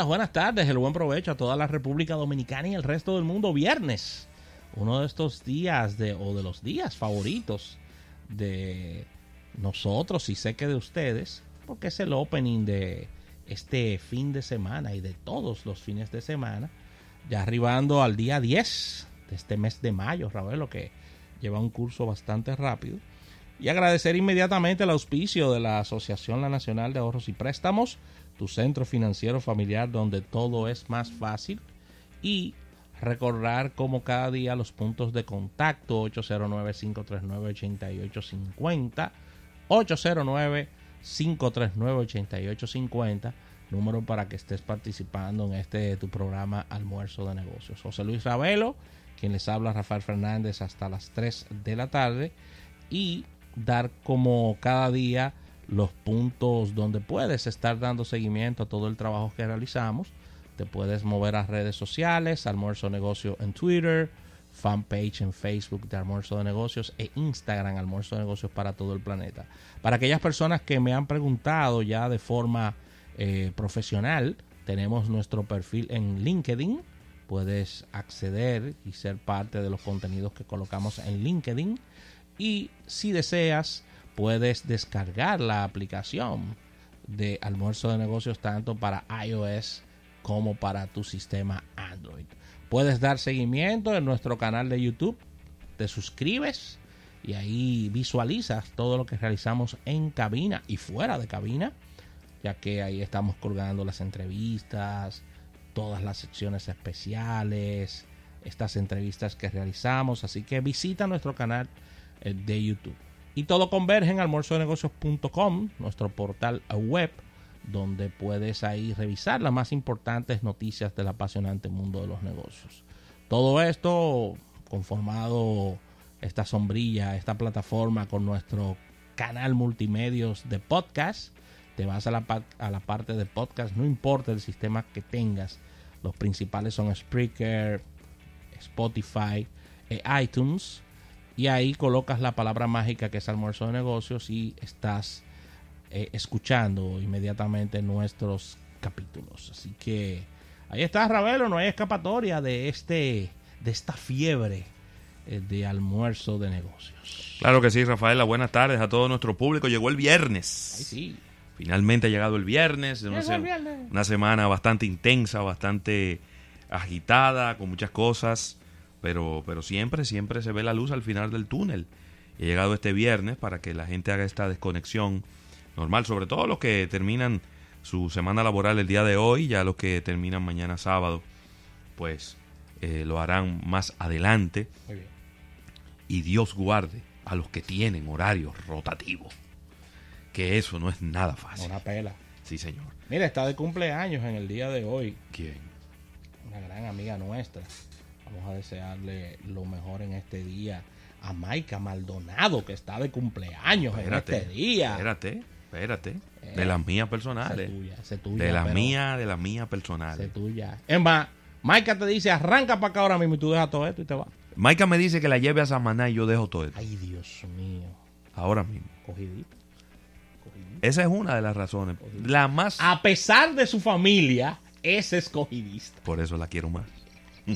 Las buenas tardes, el buen provecho a toda la República Dominicana y el resto del mundo. Viernes, uno de estos días de, o de los días favoritos de nosotros y sé que de ustedes, porque es el opening de este fin de semana y de todos los fines de semana, ya arribando al día 10 de este mes de mayo, Ravelo, que lleva un curso bastante rápido. Y agradecer inmediatamente el auspicio de la Asociación Nacional de Ahorros y Préstamos, tu centro financiero familiar donde todo es más fácil. Y recordar como cada día los puntos de contacto 809-539-8850, 809-539-8850, número para que estés participando en este tu programa Almuerzo de Negocios. José Luis Ravelo, quien les habla Rafael Fernández hasta las 3 de la tarde y dar como cada día los puntos donde puedes estar dando seguimiento a todo el trabajo que realizamos. Te puedes mover a redes sociales, Almuerzo Negocio en Twitter, fanpage en Facebook de Almuerzo de Negocios e Instagram Almuerzo de Negocios para todo el planeta. Para aquellas personas que me han preguntado ya de forma eh, profesional, tenemos nuestro perfil en LinkedIn. Puedes acceder y ser parte de los contenidos que colocamos en LinkedIn. Y si deseas, puedes descargar la aplicación de almuerzo de negocios tanto para iOS como para tu sistema Android. Puedes dar seguimiento en nuestro canal de YouTube, te suscribes y ahí visualizas todo lo que realizamos en cabina y fuera de cabina, ya que ahí estamos colgando las entrevistas, todas las secciones especiales, estas entrevistas que realizamos, así que visita nuestro canal eh, de YouTube. Y todo converge en almuerzodenegocios.com, nuestro portal web, donde puedes ahí revisar las más importantes noticias del apasionante mundo de los negocios. Todo esto conformado esta sombrilla, esta plataforma con nuestro canal multimedios de podcast. Te vas a la, a la parte de podcast, no importa el sistema que tengas. Los principales son Spreaker, Spotify, e iTunes y ahí colocas la palabra mágica que es almuerzo de negocios y estás eh, escuchando inmediatamente nuestros capítulos. Así que ahí está Ravelo, no hay escapatoria de este de esta fiebre eh, de almuerzo de negocios. Claro que sí, Rafaela, buenas tardes a todo nuestro público. Llegó el viernes. Ay, sí. Finalmente ha llegado el viernes, una, Llegó el viernes. una semana bastante intensa, bastante agitada, con muchas cosas pero, pero siempre, siempre se ve la luz al final del túnel. He llegado este viernes para que la gente haga esta desconexión normal, sobre todo los que terminan su semana laboral el día de hoy, ya los que terminan mañana sábado, pues eh, lo harán más adelante. Muy bien. Y Dios guarde a los que tienen horarios rotativos, que eso no es nada fácil. Una pela. Sí, señor. Mira, está de cumpleaños en el día de hoy. ¿Quién? Una gran amiga nuestra. Vamos a desearle lo mejor en este día a Maika Maldonado, que está de cumpleaños Espérate, en este día. Espérate, espérate. Eh, de las mías personales. tuya, tuya, De las mías, de las mías personales. es tuya. Es más, Maika te dice, arranca para acá ahora mismo y tú dejas todo esto y te vas. Maika me dice que la lleve a Samaná y yo dejo todo esto. Ay, Dios mío. Ahora mismo. Cogidito. Cogidito. Esa es una de las razones. La más. A pesar de su familia, es escogidista. Por eso la quiero más.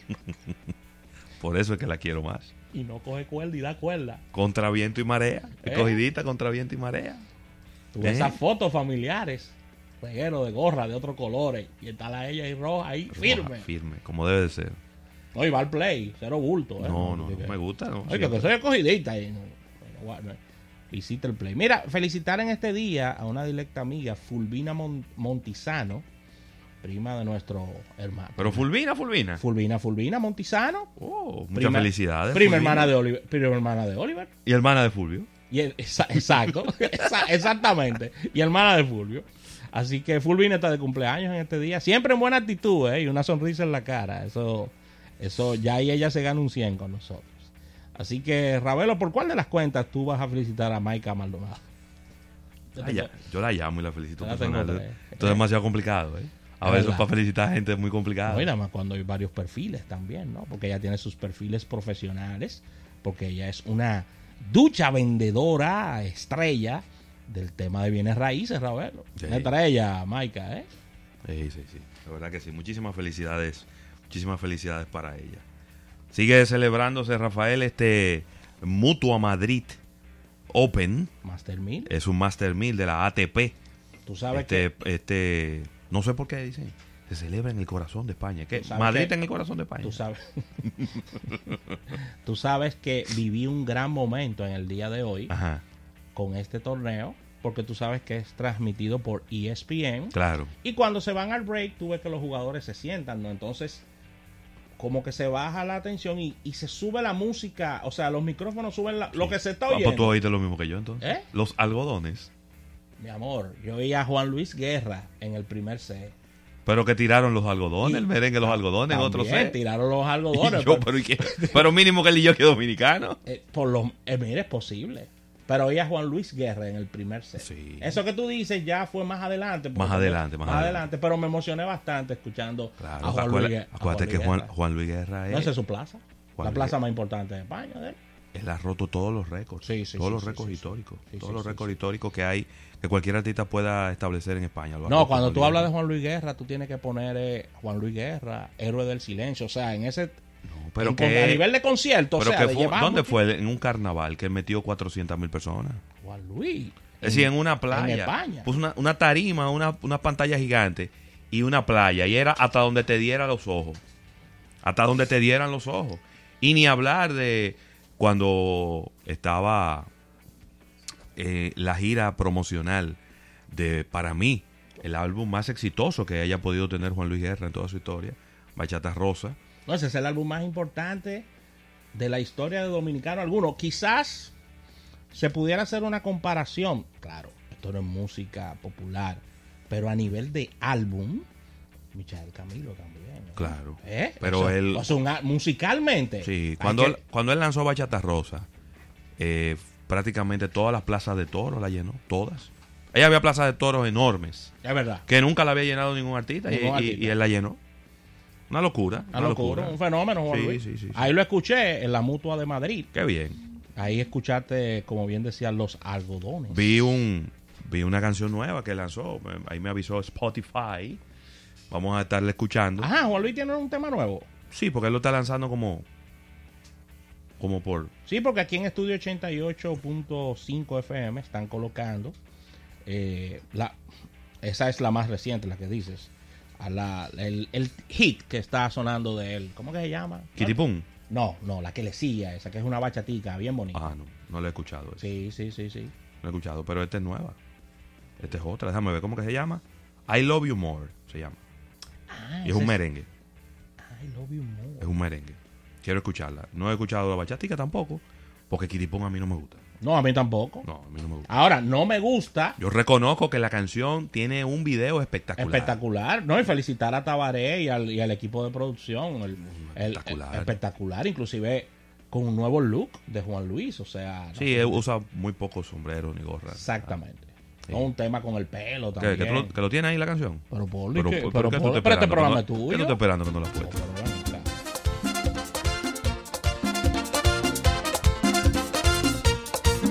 Por eso es que la quiero más. Y no coge cuerda y da cuerda. Contra viento y marea. Eh. Escogidita contra viento y marea. Tú ves Eh. esas fotos familiares, reguero de gorra de otros colores, y está la ella ahí roja ahí, firme. Roja, firme, como debe de ser. No, y va al play, cero bulto. ¿eh? No, no, no me gusta. No, Oye, que soy escogidita. Y, visita el play. Mira, felicitar en este día a una directa amiga, Fulvina Mon- Montizano, prima de nuestro hermano. Pero Fulvina, Fulvina. Fulvina, Fulvina Montizano. Oh, muchas prima- felicidades. Prima Fulvina. hermana, de Oliver, prima hermana de Oliver. Y hermana de Fulvio. Y el- exacto, exa- exactamente. Y hermana de Fulvio. Así que Fulvina está de cumpleaños en este día. Siempre en buena actitud, ¿eh? Y una sonrisa en la cara. Eso, eso ya ahí ella se gana un 100 con nosotros. Así que, Ravelo, ¿por cuál de las cuentas tú vas a felicitar a Maika Maldonado? Yo Ah, ya, yo la llamo y la felicito personal. Esto es demasiado complicado, ¿eh? A Es veces para felicitar a gente es muy complicado. Nada más cuando hay varios perfiles también, ¿no? Porque ella tiene sus perfiles profesionales, porque ella es una ducha vendedora estrella del tema de bienes raíces, Ravelo. Sí. Una estrella, Maika, ¿eh? Sí, sí, sí. La verdad que sí. Muchísimas felicidades. Muchísimas felicidades para ella. Sigue celebrándose, Rafael, este Mutua Madrid Open. Master 1000. Es un Master 1000 de la ATP. Tú sabes Este, que este, no sé por qué dicen. Se celebra en el corazón de España. ¿Qué? Madrid que- en el corazón de España. tú sabes tú sabes que viví un gran momento en el día de hoy Ajá, con este torneo porque tú sabes que es transmitido por ESPN claro. y cuando se van al break tú ves que los jugadores se sientan, ¿no? Entonces como que se baja la atención y, y se sube la música, o sea, los micrófonos suben la- lo que se está Ah, pues tú oyendo. oíste lo mismo que yo entonces. ¿Eh? Los algodones. Mi amor, yo oí a Juan Luis Guerra en el primer set. Pero que tiraron los algodones, Y- el merengue, los algodones, en otro También set. tiraron los algodones. yo, pero- mínimo que él y yo que dominicano. Eh, por lo, eh, mire, es posible. Pero oí a Juan Luis Guerra en el primer set. Sí. Eso que tú dices ya fue más adelante. Más adelante, más adelante. Pero me emocioné bastante escuchando Claro, a Juan acuérdate, Luis, a acuérdate que Juan, Guerra. Juan Luis Guerra No, es, esa es su plaza. Juan la plaza Guerra. más importante de España. de él. Él ha roto todos los récords. Sí, sí, todos sí, los récords históricos. Todos los récords históricos que hay, que cualquier artista pueda establecer en España. No, cuando tú hablas de. Juan Luis Guerra, tú tienes que poner eh, Juan Luis Guerra, héroe del silencio. O sea, en ese. No, pero en- que, a nivel de concierto. pero o sea, que fue- ¿Dónde fue? En un carnaval que metió 400 mil personas. Juan Luis. Es decir, en una playa. En España. Puso una, una tarima, una, una pantalla gigante y una playa. Y era hasta donde te diera los ojos. Hasta donde te dieran los ojos. Y ni hablar de cuando estaba eh, la gira promocional de, para mí, el álbum más exitoso que haya podido tener Juan Luis Guerra en toda su historia, Bachata Rosa. No, ese es el álbum más importante de la historia de Dominicano alguno. Quizás se pudiera hacer una comparación. Claro, esto no es música popular, pero a nivel de álbum, Michael Camilo también. ¿eh? Claro. ¿Eh? Pero O sea, él- o sea, un a- musicalmente. Sí, cuando, que- él, cuando él lanzó Bachata Rosa, eh, prácticamente todas las plazas de toros la llenó, todas. Ella había plazas de toros enormes, Es verdad. que nunca la había llenado ningún artista, y- Ningún y, artista. y él la llenó. Una locura. Una locura, un fenómeno, Juan Sí, Luis. sí, sí. Ahí lo escuché en la mutua de Madrid. Qué bien. Ahí escuchaste, como bien decían, los algodones. Vi un vi una canción nueva que lanzó, ahí me avisó Spotify. Vamos a estarle escuchando. Ajá, Juan Luis tiene un tema nuevo. Sí, porque él lo está lanzando como como por Sí, porque aquí en Estudio 88.5 FM están colocando eh, la esa es la más reciente, la que dices. A la, el, el hit que está sonando de él. ¿Cómo que se llama? Kitty Pum. No, no, la que le sigue a esa, que es una bachatica bien bonita. Ah, no, no lo he escuchado. ese. Sí, sí, sí, sí. No he escuchado, pero esta es nueva. Esta es otra. Déjame ver cómo que se llama. I Love You More se llama. Ah, Y es un merengue. I love you more. Es un merengue. Quiero escucharla. No he escuchado la bachatica tampoco, porque Pum a mí no me gusta. No, a mí tampoco. No, a mí no me gusta. Ahora, no me gusta. Yo reconozco que la canción tiene un video espectacular. Espectacular, ¿no? Y felicitar a Tabaré y al, y al equipo de producción. El, Espectacular. el- espectacular, inclusive con un nuevo look de Juan Luis, o sea. no Sí, sé, usa muy pocos sombreros ni gorras. Exactamente. Sí. Un tema con el pelo ¿Que, también. que, tú lo, que lo tiene ahí la canción? Pero por Pero, que- pero, pero ¿qué tú por- estás pero este esperando? programa ¿Qué es tuyo. ¿Qué tú estás esperando que no la.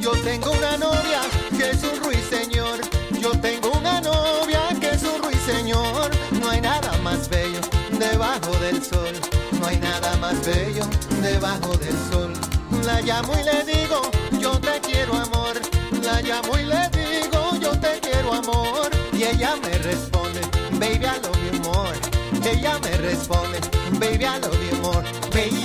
Yo tengo una novia que es un ruiseñor. Yo tengo una novia que es un ruiseñor. No hay nada más bello debajo del sol. No hay nada más bello debajo del sol. La llamo y le digo, yo te quiero amor. La llamo y le digo, amor. Y ella me responde, baby, I love you more. Ella me responde, baby, I love you more. Baby,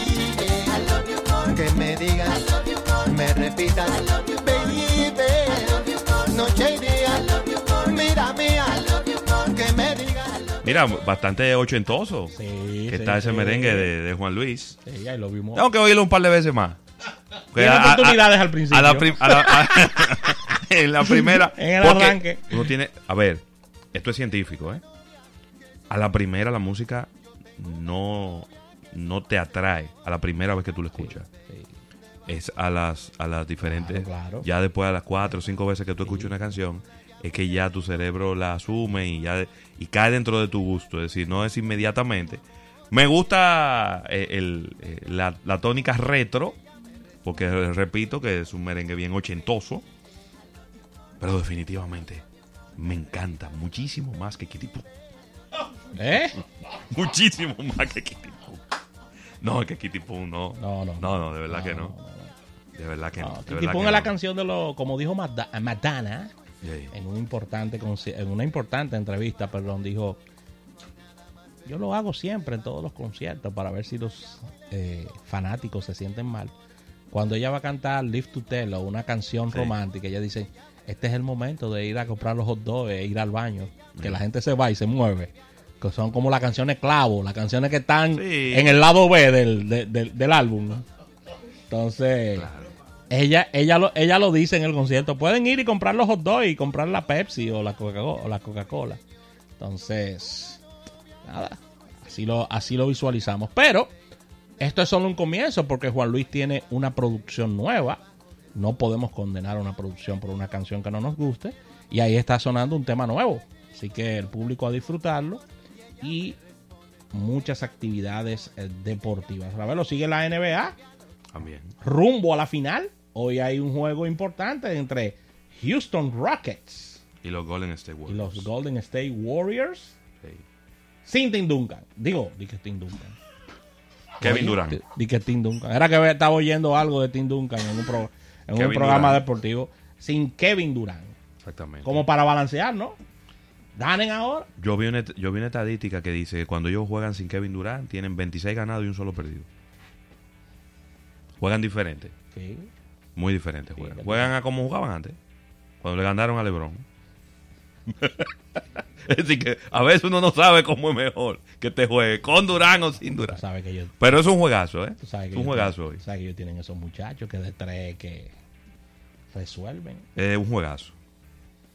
I love you more. Que me digas, I love you more. Me repitas, I love you baby. I love you more. Noche y día, I love you more. Mira mía, I love you more. Que me digas, I love Mira, bastante ochentoso. Sí, que sí, está ese sí. merengue de, de Juan Luis. Sí, you more. Tengo que oírlo un par de veces más. Tiene a- a- oportunidades al principio. A la, prim- a la- a- en la primera. En el porque arranque. Uno tiene. A ver, esto es científico, ¿eh? A la primera la música no, no te atrae. A la primera vez que tú la escuchas. Sí. Es a las, a las diferentes. Claro, claro. Ya después a las cuatro o cinco veces que tú escuchas una canción. Es que ya tu cerebro la asume y ya y cae dentro de tu gusto. Es decir, no es inmediatamente. Me gusta eh, el, eh, la, la tónica retro, porque eh, repito que es un merengue bien ochentoso, pero definitivamente me encanta muchísimo más que Kitty Poo. ¿Eh? Muchísimo más que Kitty Poo. No, que Kitty Poo no. No, no. No, no, de verdad que no. De verdad que no. No, Kitty Poo es la canción de lo, como dijo Madonna en un importante en una importante entrevista, perdón, dijo yo lo hago siempre en todos los conciertos para ver si los eh, fanáticos se sienten mal. Cuando ella va a cantar Live to Tell o una canción Sí. romántica, ella dice, este es el momento de ir a comprar los hot dogs e ir al baño, que la gente se va y se mueve. Que son como las canciones clavo, las canciones que están Sí. en el lado B del, de- del- del álbum. ¿no? Entonces, Claro. ella, ella, lo, ella lo dice en el concierto. Pueden ir y comprar los hot dogs y comprar la Pepsi o la Coca-Cola. o la Coca-Cola. Entonces, nada, así lo, así lo visualizamos. Pero esto es solo un comienzo porque Juan Luis tiene una producción nueva. No podemos condenar una producción por una canción que no nos guste. Y ahí está sonando un tema nuevo. Así que el público a disfrutarlo. Y muchas actividades eh, deportivas. Ravelo sigue la NBA También. rumbo a la final. Hoy hay un juego importante entre Houston Rockets Y los Golden State y Warriors. los Golden State Warriors Sí. sin Tim Duncan. Digo, di que Tim Duncan. Kevin Durant. di- que Tim Duncan. Era que estaba oyendo algo de Tim Duncan en un, pro- en un programa deportivo sin Kevin Durant. Exactamente. Como para balancear, ¿no? Ganen ahora. Yo vi, una, yo vi una estadística que dice que cuando ellos juegan sin Kevin Durant, tienen 26 ganados y un solo perdido. Juegan diferente. Sí. Muy diferente juegan. Juegan a como jugaban antes. Cuando le ganaron a LeBron. es decir, que a veces uno no sabe cómo es mejor que te juegue con Durán o sin Durán. que Pero es un juegazo, ¿eh? tú sabes que Es un juegazo hoy. sabes que ellos tienen esos muchachos que de tres que resuelven. Es un juegazo.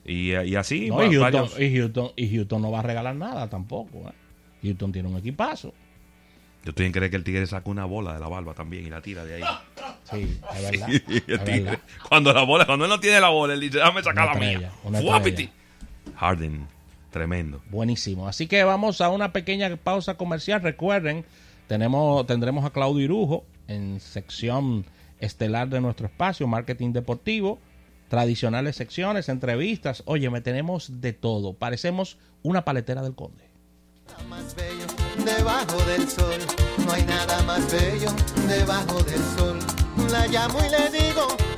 Y, y así, No, va- y, Houston, y, Houston, y Houston no va a regalar nada tampoco. ¿eh? Houston tiene un equipazo. Yo estoy en creer que el tigre saca una bola de la barba también y la tira de ahí. Sí, es verdad. Sí, es el tigre. verdad. Cuando la bola, cuando él no tiene la bola, él dice, déjame sacar Una la mía. estrella, Fuapiti. Harden, tremendo. Buenísimo. Así que vamos a una pequeña pausa comercial. Recuerden, tenemos, tendremos a Claudio Irujo en sección estelar de nuestro espacio, marketing deportivo, tradicionales secciones, entrevistas. Oye, me tenemos de todo. Parecemos una paletera del conde. Nada más bello debajo del sol. No hay nada más bello debajo del sol. La llamo y le digo